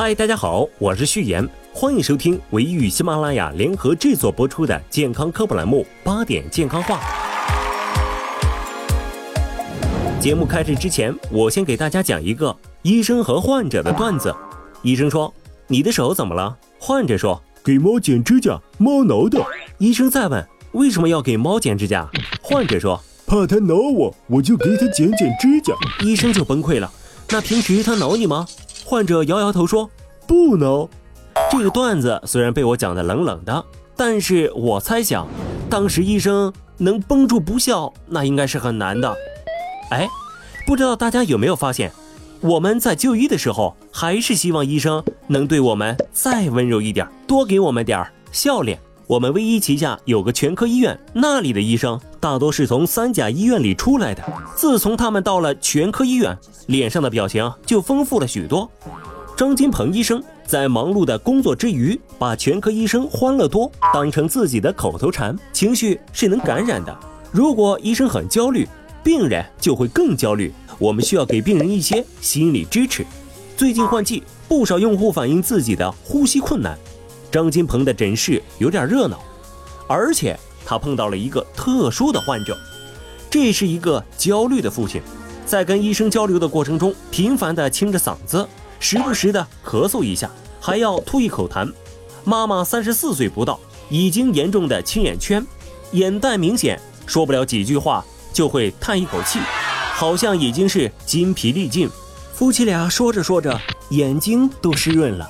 嗨，大家好，我是旭言，欢迎收听唯一与喜马拉雅联合制作播出的健康科普栏目《八点健康话》。节目开始之前，我先给大家讲一个医生和患者的段子。医生说：“你的手怎么了？”患者说：“给猫剪指甲，猫挠的。”医生再问：“为什么要给猫剪指甲？”患者说：“怕它挠我，我就给它剪剪指甲。”医生就崩溃了。那平时它挠你吗？患者摇摇头说：“不能。”这个段子虽然被我讲的冷冷的，但是我猜想，当时医生能绷住不笑，那应该是很难的。哎，不知道大家有没有发现，我们在就医的时候，还是希望医生能对我们再温柔一点，多给我们点儿笑脸。我们唯一旗下有个全科医院，那里的医生大多是从三甲医院里出来的。自从他们到了全科医院，脸上的表情就丰富了许多。张金鹏医生在忙碌的工作之余，把全科医生欢乐多当成自己的口头禅。情绪是能感染的，如果医生很焦虑，病人就会更焦虑。我们需要给病人一些心理支持。最近换季，不少用户反映自己的呼吸困难。张金鹏的诊室有点热闹，而且他碰到了一个特殊的患者，这是一个焦虑的父亲，在跟医生交流的过程中，频繁地清着嗓子，时不时地咳嗽一下，还要吐一口痰。妈妈三十四岁不到，已经严重的青眼圈，眼袋明显，说不了几句话就会叹一口气，好像已经是筋疲力尽。夫妻俩说着说着，眼睛都湿润了。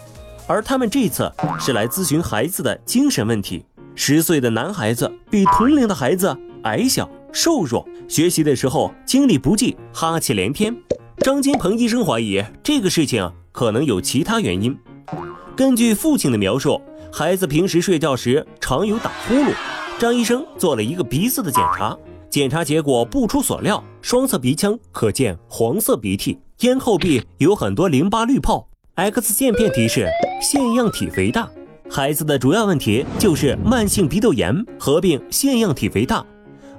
而他们这次是来咨询孩子的精神问题。十岁的男孩子比同龄的孩子矮小、瘦弱，学习的时候精力不济，哈气连天。张金鹏医生怀疑这个事情可能有其他原因。根据父亲的描述，孩子平时睡觉时常有打呼噜。张医生做了一个鼻子的检查，检查结果不出所料，双侧鼻腔可见黄色鼻涕，咽后壁有很多淋巴滤泡。X 线片提示腺样体肥大，孩子的主要问题就是慢性鼻窦炎合并腺样体肥大。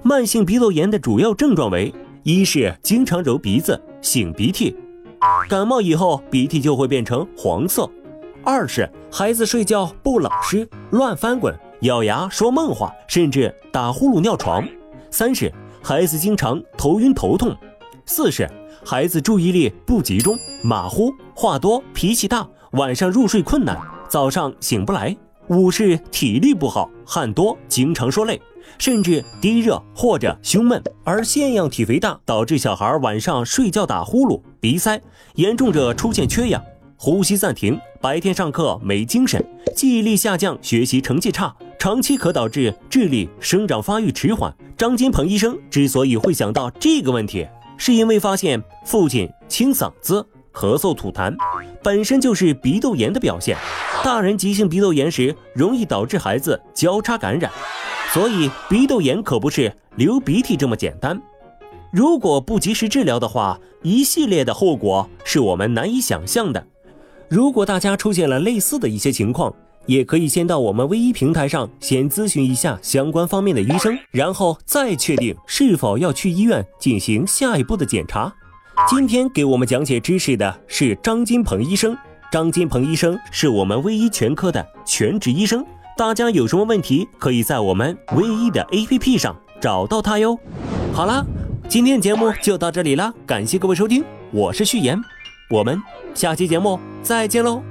慢性鼻窦炎的主要症状为：一是经常揉鼻子、擤鼻涕，感冒以后鼻涕就会变成黄色；二是孩子睡觉不老实、乱翻滚、咬牙说梦话，甚至打呼噜尿床；三是孩子经常头晕头痛；四是。孩子注意力不集中，马虎，话多，脾气大，晚上入睡困难，早上醒不来。五是体力不好，汗多，经常说累，甚至低热或者胸闷。而腺样体肥大导致小孩晚上睡觉打呼噜、鼻塞，严重者出现缺氧、呼吸暂停，白天上课没精神，记忆力下降，学习成绩差，长期可导致智力生长发育迟缓。张金鹏医生之所以会想到这个问题。是因为发现父亲清嗓子、咳嗽、吐痰，本身就是鼻窦炎的表现。大人急性鼻窦炎时，容易导致孩子交叉感染，所以鼻窦炎可不是流鼻涕这么简单。如果不及时治疗的话，一系列的后果是我们难以想象的。如果大家出现了类似的一些情况，也可以先到我们微医平台上先咨询一下相关方面的医生，然后再确定是否要去医院进行下一步的检查。今天给我们讲解知识的是张金鹏医生，张金鹏医生是我们微医全科的全职医生，大家有什么问题可以在我们微医的 APP 上找到他哟。好啦，今天节目就到这里啦，感谢各位收听，我是旭言，我们下期节目再见喽。